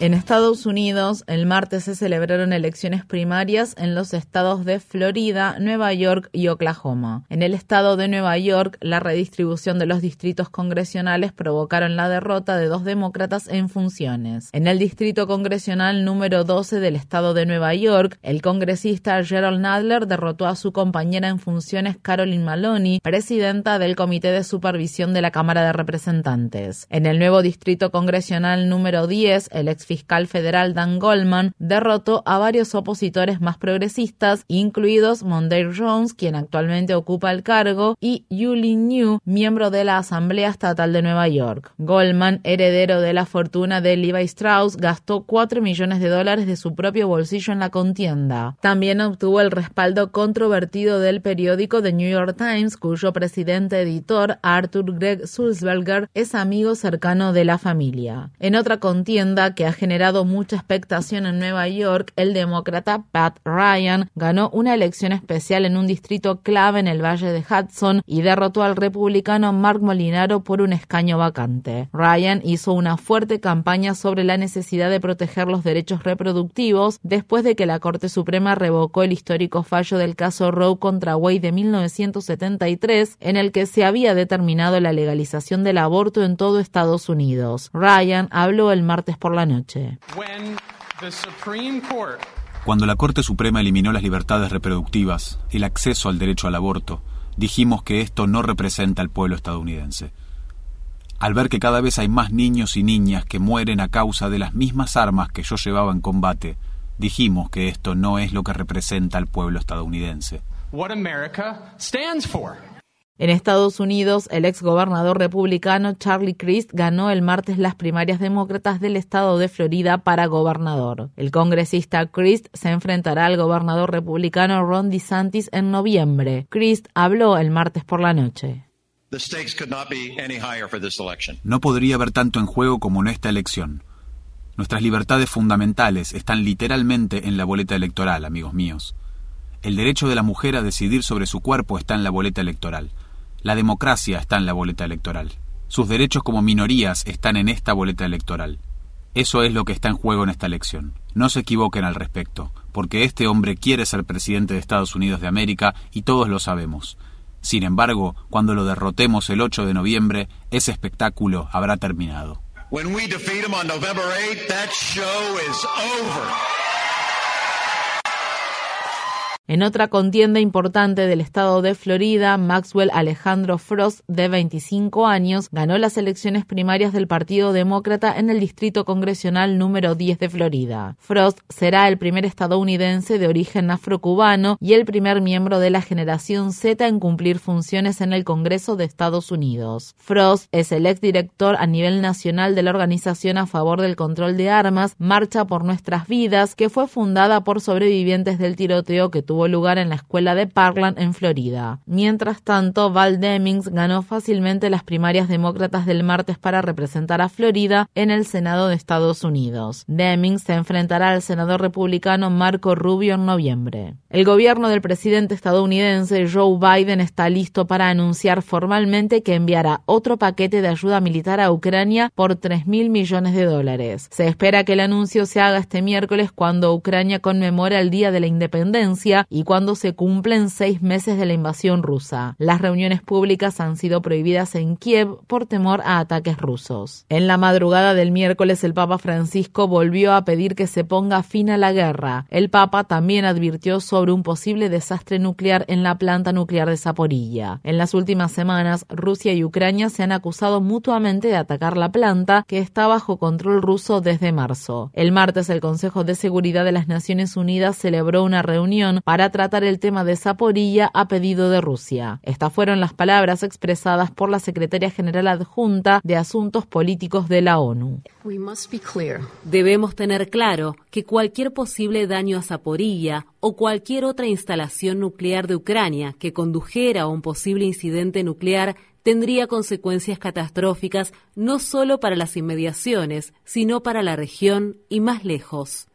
En Estados Unidos, el martes se celebraron elecciones primarias en los estados de Florida, Nueva York y Oklahoma. En el estado de Nueva York, la redistribución de los distritos congresionales provocaron la derrota de dos demócratas en funciones. En el distrito congresional número 12 del estado de Nueva York, el congresista Gerald Nadler derrotó a su compañera en funciones Carolyn Maloney, presidenta del Comité de Supervisión de la Cámara de Representantes. En el nuevo distrito congresional número 10, el ex fiscal federal Dan Goldman derrotó a varios opositores más progresistas, incluidos Monday Jones, quien actualmente ocupa el cargo, y Julie New, miembro de la Asamblea Estatal de Nueva York. Goldman, heredero de la fortuna de Levi Strauss, gastó 4 millones de dólares de su propio bolsillo en la contienda. También obtuvo el respaldo controvertido del periódico The New York Times, cuyo presidente editor, Arthur Gregg Sulzberger, es amigo cercano de la familia. En otra contienda que ha generado mucha expectación en Nueva York, el demócrata Pat Ryan ganó una elección especial en un distrito clave en el Valle de Hudson y derrotó al republicano Mark Molinaro por un escaño vacante. Ryan hizo una fuerte campaña sobre la necesidad de proteger los derechos reproductivos después de que la Corte Suprema revocó el histórico fallo del caso Roe contra Wade de 1973 en el que se había determinado la legalización del aborto en todo Estados Unidos. Ryan habló el martes por la noche. Cuando la Corte Suprema eliminó las libertades reproductivas, el acceso al derecho al aborto, dijimos que esto no representa al pueblo estadounidense. Al ver que cada vez hay más niños y niñas que mueren a causa de las mismas armas que yo llevaba en combate, dijimos que esto no es lo que representa al pueblo estadounidense. En Estados Unidos, el ex gobernador republicano Charlie Crist ganó el martes las primarias demócratas del estado de Florida para gobernador. El congresista Crist se enfrentará al gobernador republicano Ron DeSantis en noviembre. Crist habló el martes por la noche. No podría haber tanto en juego como en esta elección. Nuestras libertades fundamentales están literalmente en la boleta electoral, amigos míos. El derecho de la mujer a decidir sobre su cuerpo está en la boleta electoral. La democracia está en la boleta electoral. Sus derechos como minorías están en esta boleta electoral. Eso es lo que está en juego en esta elección. No se equivoquen al respecto, porque este hombre quiere ser presidente de Estados Unidos de América y todos lo sabemos. Sin embargo, cuando lo derrotemos el 8 de noviembre, ese espectáculo habrá terminado. En otra contienda importante del estado de Florida, Maxwell Alejandro Frost, de 25 años, ganó las elecciones primarias del Partido Demócrata en el Distrito Congresional número 10 de Florida. Frost será el primer estadounidense de origen afrocubano y el primer miembro de la generación Z en cumplir funciones en el Congreso de Estados Unidos. Frost es el exdirector a nivel nacional de la organización a favor del control de armas Marcha por Nuestras Vidas, que fue fundada por sobrevivientes del tiroteo que tuvo lugar en la escuela de Parkland en Florida. Mientras tanto, Val Demings ganó fácilmente las primarias demócratas del martes para representar a Florida en el Senado de Estados Unidos. Demings se enfrentará al senador republicano Marco Rubio en noviembre. El gobierno del presidente estadounidense Joe Biden está listo para anunciar formalmente que enviará otro paquete de ayuda militar a Ucrania por 3 mil millones de dólares. Se espera que el anuncio se haga este miércoles cuando Ucrania conmemora el Día de la Independencia y cuando se cumplen seis meses de la invasión rusa. Las reuniones públicas han sido prohibidas en Kiev por temor a ataques rusos. En la madrugada del miércoles el Papa Francisco volvió a pedir que se ponga fin a la guerra. El Papa también advirtió sobre un posible desastre nuclear en la planta nuclear de Zaporilla. En las últimas semanas, Rusia y Ucrania se han acusado mutuamente de atacar la planta, que está bajo control ruso desde marzo. El martes el Consejo de Seguridad de las Naciones Unidas celebró una reunión para para tratar el tema de Zaporilla a pedido de Rusia. Estas fueron las palabras expresadas por la secretaria general adjunta de Asuntos Políticos de la ONU. Debemos tener claro que cualquier posible daño a Zaporilla o cualquier otra instalación nuclear de Ucrania que condujera a un posible incidente nuclear tendría consecuencias catastróficas no solo para las inmediaciones, sino para la región y más lejos.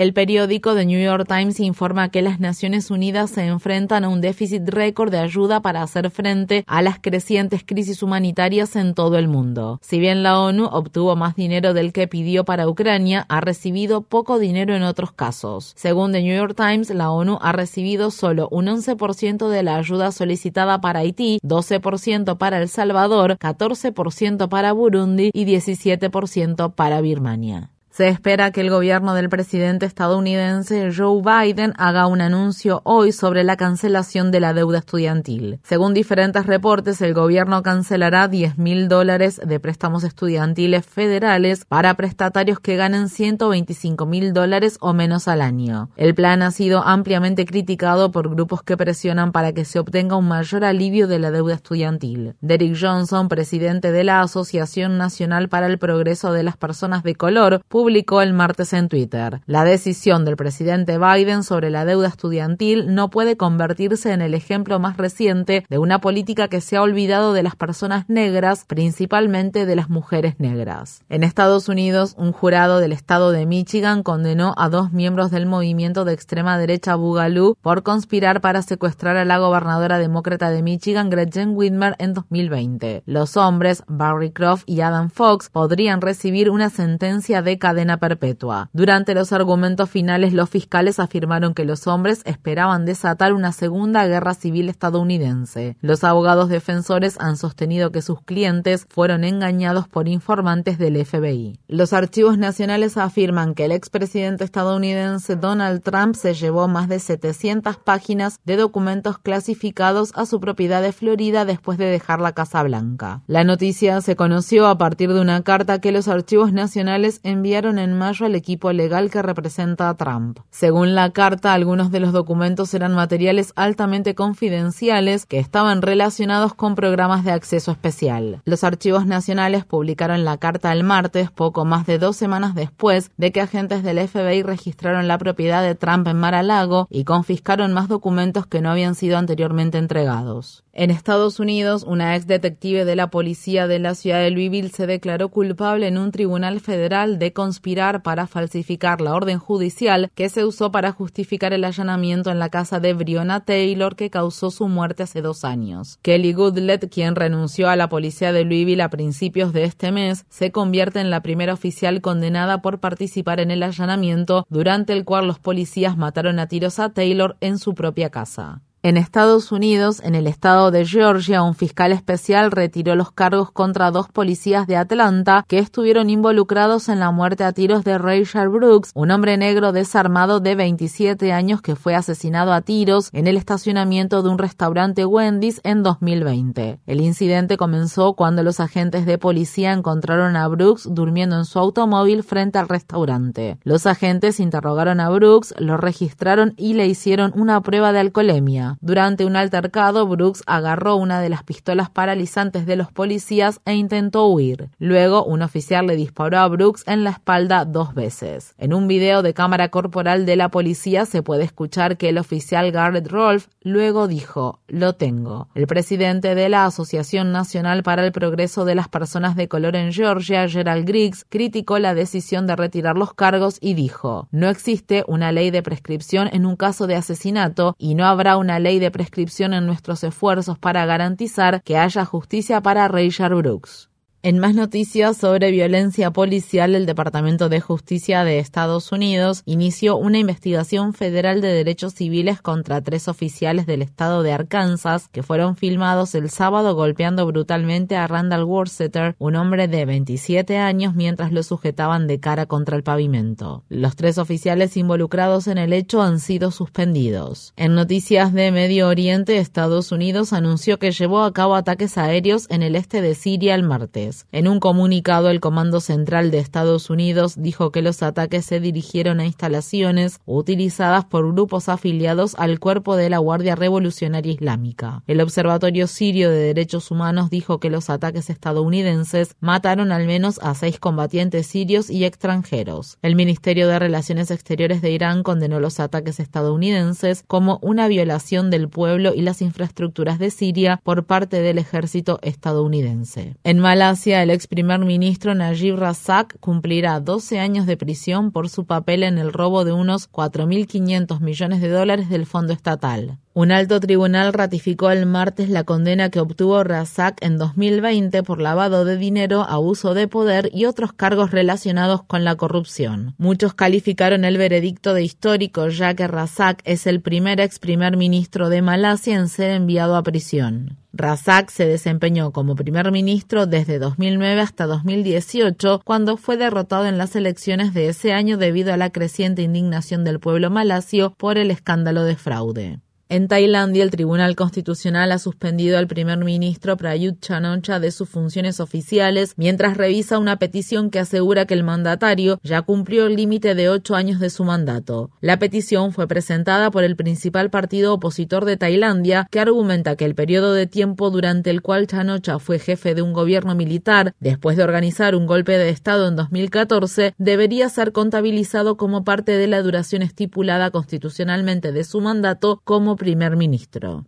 El periódico The New York Times informa que las Naciones Unidas se enfrentan a un déficit récord de ayuda para hacer frente a las crecientes crisis humanitarias en todo el mundo. Si bien la ONU obtuvo más dinero del que pidió para Ucrania, ha recibido poco dinero en otros casos. Según The New York Times, la ONU ha recibido solo un 11% de la ayuda solicitada para Haití, 12% para El Salvador, 14% para Burundi y 17% para Birmania. Se espera que el gobierno del presidente estadounidense Joe Biden haga un anuncio hoy sobre la cancelación de la deuda estudiantil. Según diferentes reportes, el gobierno cancelará 10 mil dólares de préstamos estudiantiles federales para prestatarios que ganen 125 mil dólares o menos al año. El plan ha sido ampliamente criticado por grupos que presionan para que se obtenga un mayor alivio de la deuda estudiantil. Derek Johnson, presidente de la Asociación Nacional para el Progreso de las Personas de Color, publicó el martes en Twitter. La decisión del presidente Biden sobre la deuda estudiantil no puede convertirse en el ejemplo más reciente de una política que se ha olvidado de las personas negras, principalmente de las mujeres negras. En Estados Unidos, un jurado del estado de Michigan condenó a dos miembros del movimiento de extrema derecha Boogaloo por conspirar para secuestrar a la gobernadora demócrata de Michigan, Gretchen Whitmer, en 2020. Los hombres, Barry Croft y Adam Fox, podrían recibir una sentencia de cadena perpetua. Durante los argumentos finales, los fiscales afirmaron que los hombres esperaban desatar una segunda guerra civil estadounidense. Los abogados defensores han sostenido que sus clientes fueron engañados por informantes del FBI. Los archivos nacionales afirman que el expresidente estadounidense Donald Trump se llevó más de 700 páginas de documentos clasificados a su propiedad de Florida después de dejar la Casa Blanca. La noticia se conoció a partir de una carta que los archivos nacionales enviaron en mayo al equipo legal que representa a Trump. Según la carta, algunos de los documentos eran materiales altamente confidenciales que estaban relacionados con programas de acceso especial. Los archivos nacionales publicaron la carta el martes, poco más de dos semanas después de que agentes del FBI registraron la propiedad de Trump en Mar-a-Lago y confiscaron más documentos que no habían sido anteriormente entregados. En Estados Unidos, una ex detective de la policía de la ciudad de Louisville se declaró culpable en un tribunal federal de conspirar para falsificar la orden judicial que se usó para justificar el allanamiento en la casa de Breonna Taylor que causó su muerte hace dos años. Kelly Goodlett, quien renunció a la policía de Louisville a principios de este mes, se convierte en la primera oficial condenada por participar en el allanamiento durante el cual los policías mataron a tiros a Taylor en su propia casa. En Estados Unidos, en el estado de Georgia, un fiscal especial retiró los cargos contra dos policías de Atlanta que estuvieron involucrados en la muerte a tiros de Rachel Brooks, un hombre negro desarmado de 27 años que fue asesinado a tiros en el estacionamiento de un restaurante Wendy's en 2020. El incidente comenzó cuando los agentes de policía encontraron a Brooks durmiendo en su automóvil frente al restaurante. Los agentes interrogaron a Brooks, lo registraron y le hicieron una prueba de alcoholemia. Durante un altercado, Brooks agarró una de las pistolas paralizantes de los policías e intentó huir. Luego, un oficial le disparó a Brooks en la espalda dos veces. En un video de cámara corporal de la policía se puede escuchar que el oficial Garrett Rolfe luego dijo, lo tengo. El presidente de la Asociación Nacional para el Progreso de las Personas de Color en Georgia, Gerald Griggs, criticó la decisión de retirar los cargos y dijo, no existe una ley de prescripción en un caso de asesinato y no habrá una ley de prescripción en nuestros esfuerzos para garantizar que haya justicia para Rayshard Brooks. En más noticias sobre violencia policial, el Departamento de Justicia de Estados Unidos inició una investigación federal de derechos civiles contra tres oficiales del estado de Arkansas que fueron filmados el sábado golpeando brutalmente a Randall Worcester, un hombre de 27 años, mientras lo sujetaban de cara contra el pavimento. Los tres oficiales involucrados en el hecho han sido suspendidos. En noticias de Medio Oriente, Estados Unidos anunció que llevó a cabo ataques aéreos en el este de Siria el martes. En un comunicado, el Comando Central de Estados Unidos dijo que los ataques se dirigieron a instalaciones utilizadas por grupos afiliados al cuerpo de la Guardia Revolucionaria Islámica. El Observatorio Sirio de Derechos Humanos dijo que los ataques estadounidenses mataron al menos a seis combatientes sirios y extranjeros. El Ministerio de Relaciones Exteriores de Irán condenó los ataques estadounidenses como una violación del pueblo y las infraestructuras de Siria por parte del ejército estadounidense. En Malasia, el ex primer ministro Najib Razak cumplirá 12 años de prisión por su papel en el robo de unos 4.500 millones de dólares del fondo estatal. Un alto tribunal ratificó el martes la condena que obtuvo Razak en 2020 por lavado de dinero, abuso de poder y otros cargos relacionados con la corrupción. Muchos calificaron el veredicto de histórico ya que Razak es el primer ex primer ministro de Malasia en ser enviado a prisión. Razak se desempeñó como primer ministro desde 2009 hasta 2018, cuando fue derrotado en las elecciones de ese año debido a la creciente indignación del pueblo malasio por el escándalo de fraude. En Tailandia, el Tribunal Constitucional ha suspendido al primer ministro Prayut Chanocha de sus funciones oficiales mientras revisa una petición que asegura que el mandatario ya cumplió el límite de ocho años de su mandato. La petición fue presentada por el principal partido opositor de Tailandia, que argumenta que el periodo de tiempo durante el cual Chanocha fue jefe de un gobierno militar después de organizar un golpe de Estado en 2014 debería ser contabilizado como parte de la duración estipulada constitucionalmente de su mandato como primer ministro.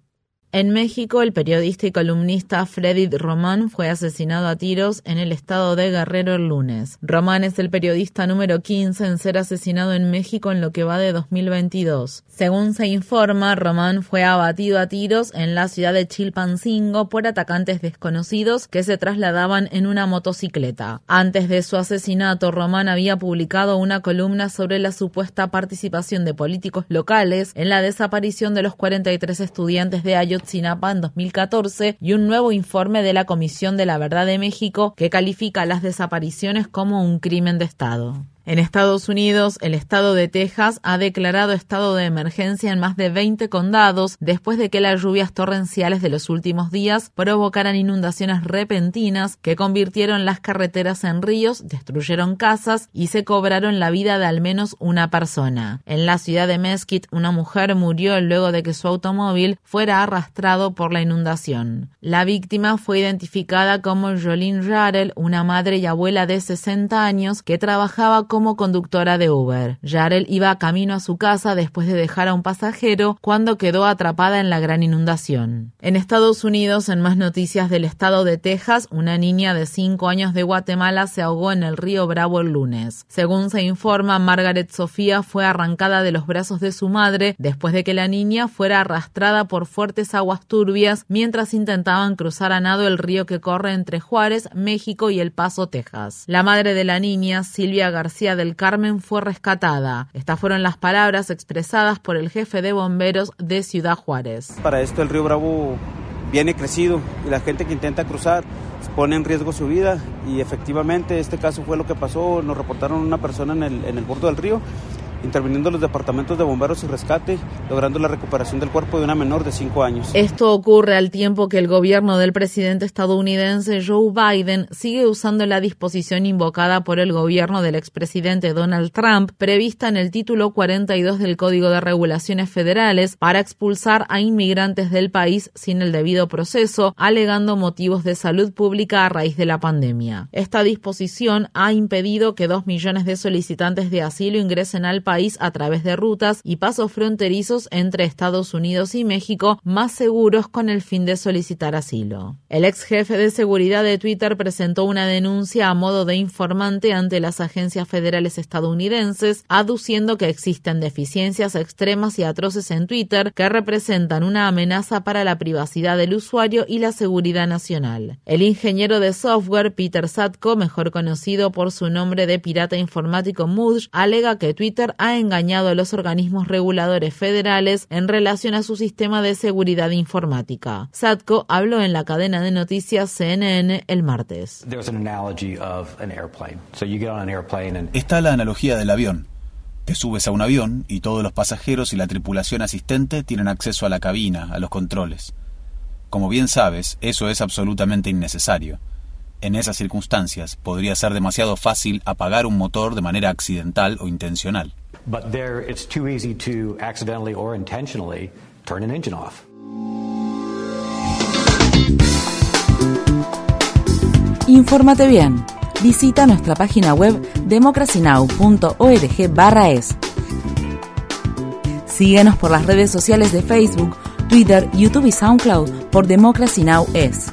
En México, el periodista y columnista Freddy Román fue asesinado a tiros en el estado de Guerrero el lunes. Román es el periodista número 15 en ser asesinado en México en lo que va de 2022. Según se informa, Román fue abatido a tiros en la ciudad de Chilpancingo por atacantes desconocidos que se trasladaban en una motocicleta. Antes de su asesinato, Román había publicado una columna sobre la supuesta participación de políticos locales en la desaparición de los 43 estudiantes de Ayotzinapa Sinapa en 2014 y un nuevo informe de la Comisión de la Verdad de México que califica las desapariciones como un crimen de Estado. En Estados Unidos, el estado de Texas ha declarado estado de emergencia en más de 20 condados después de que las lluvias torrenciales de los últimos días provocaran inundaciones repentinas que convirtieron las carreteras en ríos, destruyeron casas y se cobraron la vida de al menos una persona. En la ciudad de Mesquite, una mujer murió luego de que su automóvil fuera arrastrado por la inundación. La víctima fue identificada como Jolene Jarrell, una madre y abuela de 60 años que trabajaba como conductora de Uber. Yarel iba camino a su casa después de dejar a un pasajero cuando quedó atrapada en la gran inundación. En Estados Unidos, en más noticias del estado de Texas, una niña de 5 años de Guatemala se ahogó en el río Bravo el lunes. Según se informa, Margaret Sofía fue arrancada de los brazos de su madre después de que la niña fuera arrastrada por fuertes aguas turbias mientras intentaban cruzar a nado el río que corre entre Juárez, México y El Paso, Texas. La madre de la niña, Silvia García, del Carmen fue rescatada. Estas fueron las palabras expresadas por el jefe de bomberos de Ciudad Juárez. Para esto el río Bravo viene crecido y la gente que intenta cruzar pone en riesgo su vida y efectivamente este caso fue lo que pasó. Nos reportaron una persona en el, en el borde del río interviniendo los departamentos de bomberos y rescate, logrando la recuperación del cuerpo de una menor de 5 años. Esto ocurre al tiempo que el gobierno del presidente estadounidense Joe Biden sigue usando la disposición invocada por el gobierno del expresidente Donald Trump, prevista en el título 42 del Código de Regulaciones Federales, para expulsar a inmigrantes del país sin el debido proceso, alegando motivos de salud pública a raíz de la pandemia. Esta disposición ha impedido que dos millones de solicitantes de asilo ingresen al país país a través de rutas y pasos fronterizos entre Estados Unidos y México más seguros con el fin de solicitar asilo. El ex jefe de seguridad de Twitter presentó una denuncia a modo de informante ante las agencias federales estadounidenses, aduciendo que existen deficiencias extremas y atroces en Twitter que representan una amenaza para la privacidad del usuario y la seguridad nacional. El ingeniero de software Peter Satko, mejor conocido por su nombre de pirata informático Mudge, alega que Twitter ha engañado a los organismos reguladores federales en relación a su sistema de seguridad informática. Satko habló en la cadena de noticias CNN el martes. Está la analogía del avión. Te subes a un avión y todos los pasajeros y la tripulación asistente tienen acceso a la cabina, a los controles. Como bien sabes, eso es absolutamente innecesario. En esas circunstancias, podría ser demasiado fácil apagar un motor de manera accidental o intencional. But there, it's too easy to accidentally or intentionally turn an engine off. Infórmate bien. Visita nuestra página web democracynow.org/es. Síguenos por las redes sociales de Facebook, Twitter, YouTube y SoundCloud por Democracy Now! es.